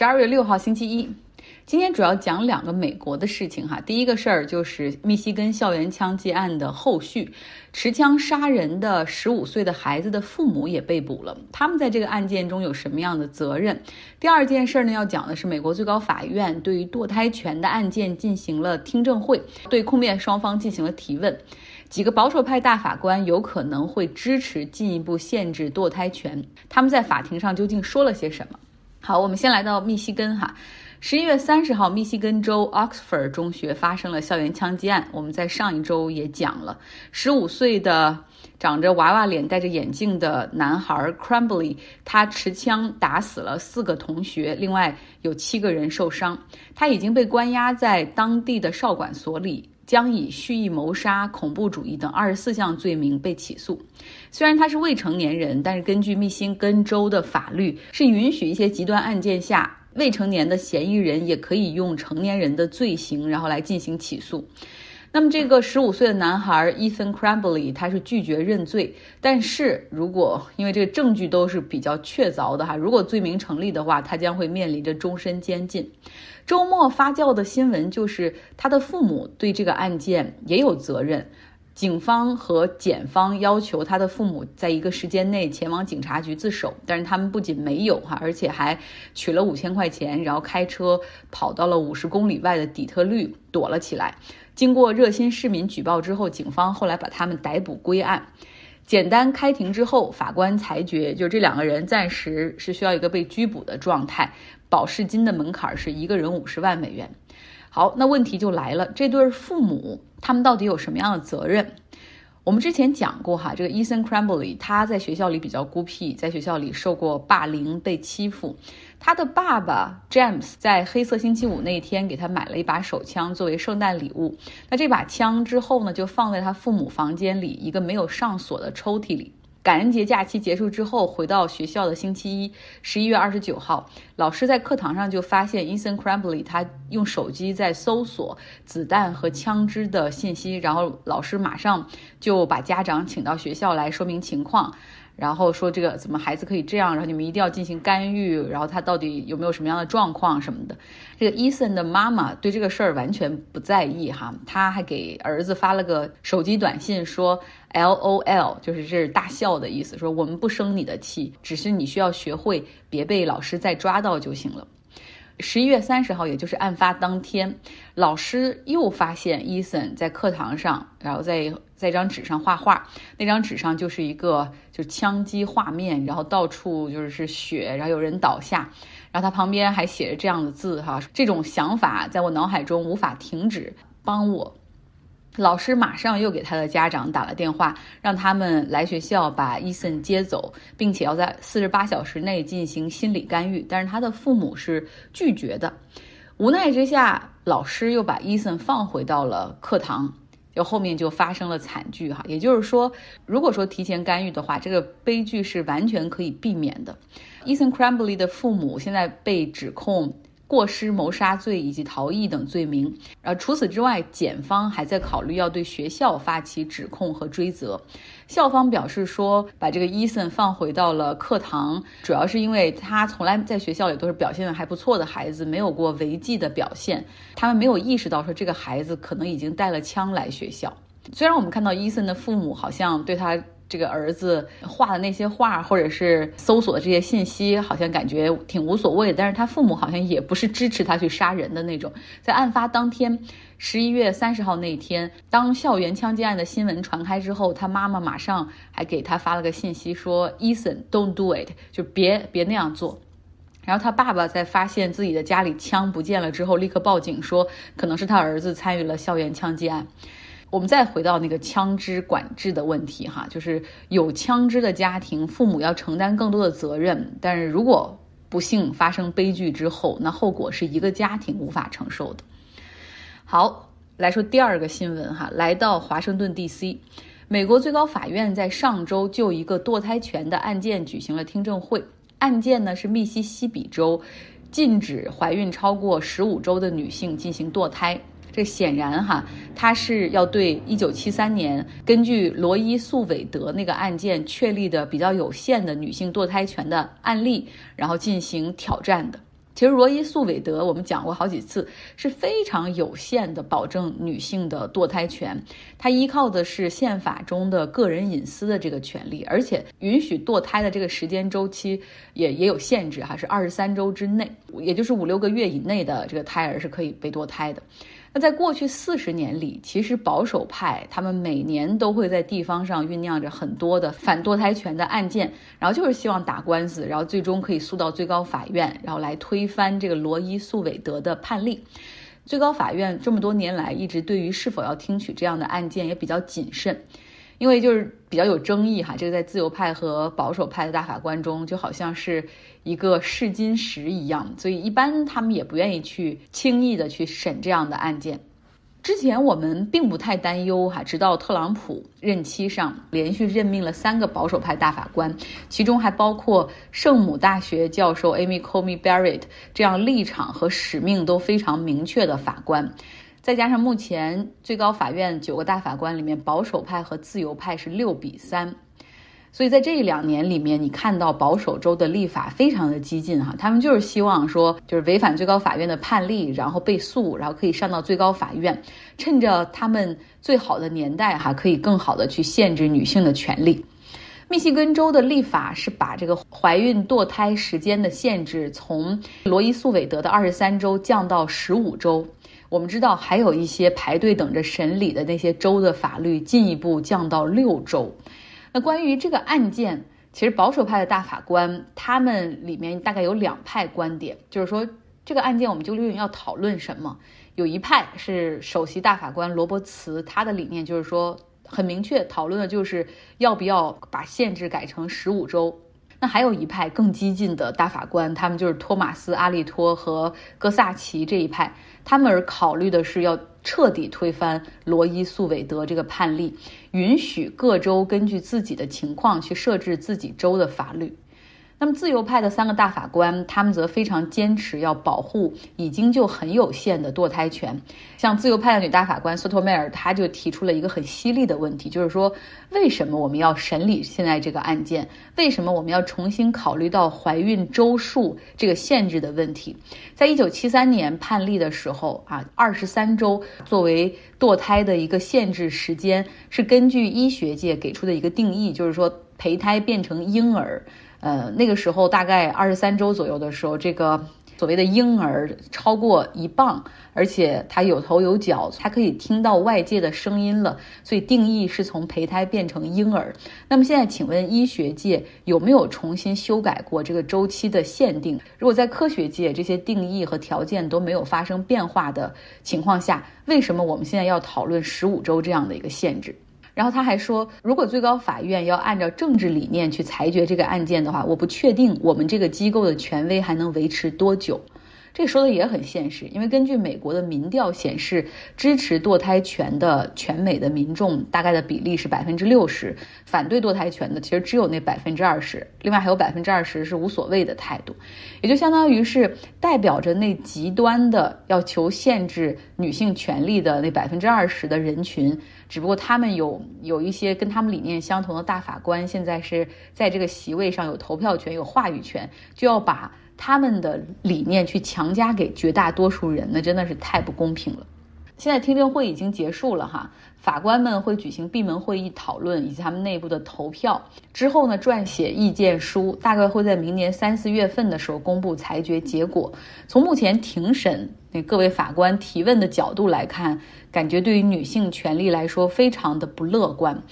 十二月六号星期一，今天主要讲两个美国的事情哈。第一个事儿就是密西根校园枪击案的后续，持枪杀人的十五岁的孩子的父母也被捕了，他们在这个案件中有什么样的责任？第二件事呢，要讲的是美国最高法院对于堕胎权的案件进行了听证会，对控辩双方进行了提问，几个保守派大法官有可能会支持进一步限制堕胎权，他们在法庭上究竟说了些什么？好，我们先来到密西根哈。十一月三十号，密西根州 Oxford 中学发生了校园枪击案。我们在上一周也讲了，十五岁的长着娃娃脸、戴着眼镜的男孩 Crumbly，他持枪打死了四个同学，另外有七个人受伤。他已经被关押在当地的少管所里。将以蓄意谋杀、恐怖主义等二十四项罪名被起诉。虽然他是未成年人，但是根据密歇根州的法律，是允许一些极端案件下未成年的嫌疑人也可以用成年人的罪行，然后来进行起诉。那么，这个十五岁的男孩 Ethan Crumbly，他是拒绝认罪。但是如果因为这个证据都是比较确凿的哈，如果罪名成立的话，他将会面临着终身监禁。周末发酵的新闻就是他的父母对这个案件也有责任。警方和检方要求他的父母在一个时间内前往警察局自首，但是他们不仅没有哈，而且还取了五千块钱，然后开车跑到了五十公里外的底特律躲了起来。经过热心市民举报之后，警方后来把他们逮捕归案。简单开庭之后，法官裁决，就这两个人暂时是需要一个被拘捕的状态，保释金的门槛是一个人五十万美元。好，那问题就来了，这对父母他们到底有什么样的责任？我们之前讲过哈，这个 Ethan Crumbly 他在学校里比较孤僻，在学校里受过霸凌，被欺负。他的爸爸 James 在黑色星期五那天给他买了一把手枪作为圣诞礼物。那这把枪之后呢，就放在他父母房间里一个没有上锁的抽屉里。感恩节假期结束之后，回到学校的星期一，十一月二十九号，老师在课堂上就发现 Ethan Crumbly 他用手机在搜索子弹和枪支的信息，然后老师马上就把家长请到学校来说明情况。然后说这个怎么孩子可以这样？然后你们一定要进行干预。然后他到底有没有什么样的状况什么的？这个伊森的妈妈对这个事儿完全不在意哈，他还给儿子发了个手机短信说 “L O L”，就是这是大笑的意思，说我们不生你的气，只是你需要学会别被老师再抓到就行了。十一月三十号，也就是案发当天，老师又发现伊森在课堂上，然后在在一张纸上画画。那张纸上就是一个就枪击画面，然后到处就是血，然后有人倒下，然后他旁边还写着这样的字哈。这种想法在我脑海中无法停止，帮我。老师马上又给他的家长打了电话，让他们来学校把伊森接走，并且要在四十八小时内进行心理干预。但是他的父母是拒绝的。无奈之下，老师又把伊森放回到了课堂。就后面就发生了惨剧哈。也就是说，如果说提前干预的话，这个悲剧是完全可以避免的。伊森· Crumbly 的父母现在被指控。过失谋杀罪以及逃逸等罪名。呃，除此之外，检方还在考虑要对学校发起指控和追责。校方表示说，把这个伊森放回到了课堂，主要是因为他从来在学校里都是表现的还不错的孩子，没有过违纪的表现。他们没有意识到说这个孩子可能已经带了枪来学校。虽然我们看到伊森的父母好像对他。这个儿子画的那些画，或者是搜索的这些信息，好像感觉挺无所谓。但是他父母好像也不是支持他去杀人的那种。在案发当天，十一月三十号那天，当校园枪击案的新闻传开之后，他妈妈马上还给他发了个信息说：“Ethan，don't do it，就别别那样做。”然后他爸爸在发现自己的家里枪不见了之后，立刻报警说可能是他儿子参与了校园枪击案。我们再回到那个枪支管制的问题，哈，就是有枪支的家庭，父母要承担更多的责任。但是如果不幸发生悲剧之后，那后果是一个家庭无法承受的。好，来说第二个新闻，哈，来到华盛顿 D.C.，美国最高法院在上周就一个堕胎权的案件举行了听证会。案件呢是密西西比州禁止怀孕超过十五周的女性进行堕胎。这显然哈，他是要对一九七三年根据罗伊诉韦德那个案件确立的比较有限的女性堕胎权的案例，然后进行挑战的。其实罗伊诉韦德我们讲过好几次，是非常有限的保证女性的堕胎权。它依靠的是宪法中的个人隐私的这个权利，而且允许堕胎的这个时间周期也也有限制哈，是二十三周之内，也就是五六个月以内的这个胎儿是可以被堕胎的。那在过去四十年里，其实保守派他们每年都会在地方上酝酿着很多的反堕胎权的案件，然后就是希望打官司，然后最终可以诉到最高法院，然后来推翻这个罗伊诉韦德的判例。最高法院这么多年来一直对于是否要听取这样的案件也比较谨慎。因为就是比较有争议哈，这个在自由派和保守派的大法官中就好像是一个试金石一样，所以一般他们也不愿意去轻易的去审这样的案件。之前我们并不太担忧哈，直到特朗普任期上连续任命了三个保守派大法官，其中还包括圣母大学教授 Amy Coney Barrett 这样立场和使命都非常明确的法官。再加上目前最高法院九个大法官里面，保守派和自由派是六比三，所以在这两年里面，你看到保守州的立法非常的激进哈，他们就是希望说，就是违反最高法院的判例，然后被诉，然后可以上到最高法院，趁着他们最好的年代哈，可以更好的去限制女性的权利。密西根州的立法是把这个怀孕堕胎时间的限制从罗伊诉韦德的二十三周降到十五周。我们知道还有一些排队等着审理的那些州的法律进一步降到六州。那关于这个案件，其实保守派的大法官他们里面大概有两派观点，就是说这个案件我们究竟要讨论什么？有一派是首席大法官罗伯茨，他的理念就是说很明确，讨论的就是要不要把限制改成十五周。那还有一派更激进的大法官，他们就是托马斯·阿利托和戈萨奇这一派，他们而考虑的是要彻底推翻罗伊诉韦德这个判例，允许各州根据自己的情况去设置自己州的法律。那么，自由派的三个大法官，他们则非常坚持要保护已经就很有限的堕胎权。像自由派的女大法官索托梅尔，她就提出了一个很犀利的问题，就是说，为什么我们要审理现在这个案件？为什么我们要重新考虑到怀孕周数这个限制的问题？在一九七三年判例的时候啊，二十三周作为堕胎的一个限制时间，是根据医学界给出的一个定义，就是说胚胎变成婴儿。呃，那个时候大概二十三周左右的时候，这个所谓的婴儿超过一磅，而且他有头有脚，他可以听到外界的声音了，所以定义是从胚胎变成婴儿。那么现在，请问医学界有没有重新修改过这个周期的限定？如果在科学界这些定义和条件都没有发生变化的情况下，为什么我们现在要讨论十五周这样的一个限制？然后他还说，如果最高法院要按照政治理念去裁决这个案件的话，我不确定我们这个机构的权威还能维持多久。这说的也很现实，因为根据美国的民调显示，支持堕胎权的全美的民众大概的比例是百分之六十，反对堕胎权的其实只有那百分之二十，另外还有百分之二十是无所谓的态度，也就相当于是代表着那极端的要求限制女性权利的那百分之二十的人群，只不过他们有有一些跟他们理念相同的大法官，现在是在这个席位上有投票权、有话语权，就要把。他们的理念去强加给绝大多数人，那真的是太不公平了。现在听证会已经结束了哈，法官们会举行闭门会议讨论，以及他们内部的投票之后呢，撰写意见书，大概会在明年三四月份的时候公布裁决结果。从目前庭审那各位法官提问的角度来看，感觉对于女性权利来说非常的不乐观，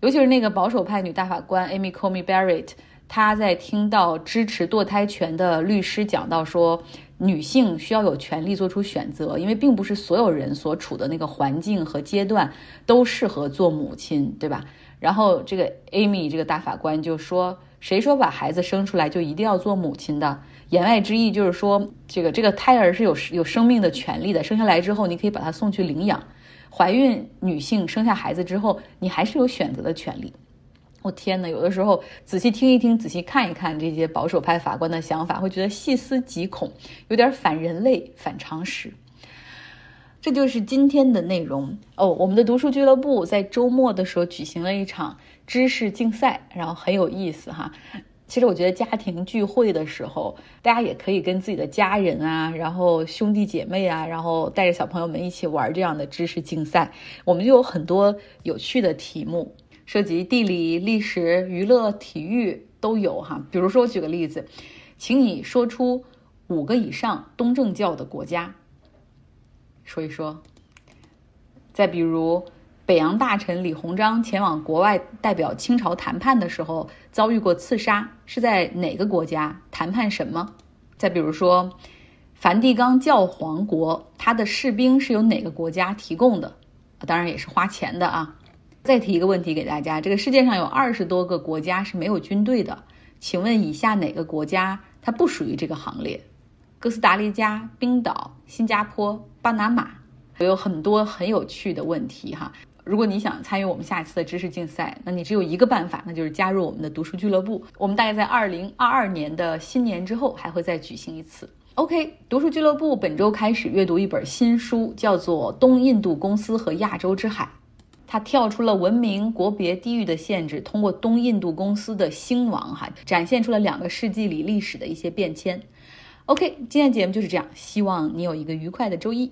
尤其是那个保守派女大法官 Amy Coney Barrett。他在听到支持堕胎权的律师讲到说，女性需要有权利做出选择，因为并不是所有人所处的那个环境和阶段都适合做母亲，对吧？然后这个 Amy 这个大法官就说，谁说把孩子生出来就一定要做母亲的？言外之意就是说，这个这个胎儿是有有生命的权利的，生下来之后你可以把他送去领养。怀孕女性生下孩子之后，你还是有选择的权利。我天哪！有的时候仔细听一听，仔细看一看这些保守派法官的想法，会觉得细思极恐，有点反人类、反常识。这就是今天的内容哦。我们的读书俱乐部在周末的时候举行了一场知识竞赛，然后很有意思哈。其实我觉得家庭聚会的时候，大家也可以跟自己的家人啊，然后兄弟姐妹啊，然后带着小朋友们一起玩这样的知识竞赛。我们就有很多有趣的题目，涉及地理、历史、娱乐、体育都有哈。比如说，我举个例子，请你说出五个以上东正教的国家，说一说。再比如。北洋大臣李鸿章前往国外代表清朝谈判的时候，遭遇过刺杀，是在哪个国家谈判什么？再比如说，梵蒂冈教皇国，他的士兵是由哪个国家提供的？当然也是花钱的啊。再提一个问题给大家：这个世界上有二十多个国家是没有军队的，请问以下哪个国家它不属于这个行列？哥斯达黎加、冰岛、新加坡、巴拿马，有很多很有趣的问题哈。如果你想参与我们下一次的知识竞赛，那你只有一个办法，那就是加入我们的读书俱乐部。我们大概在二零二二年的新年之后还会再举行一次。OK，读书俱乐部本周开始阅读一本新书，叫做《东印度公司和亚洲之海》。它跳出了文明、国别、地域的限制，通过东印度公司的兴亡，哈，展现出了两个世纪里历史的一些变迁。OK，今天节目就是这样，希望你有一个愉快的周一。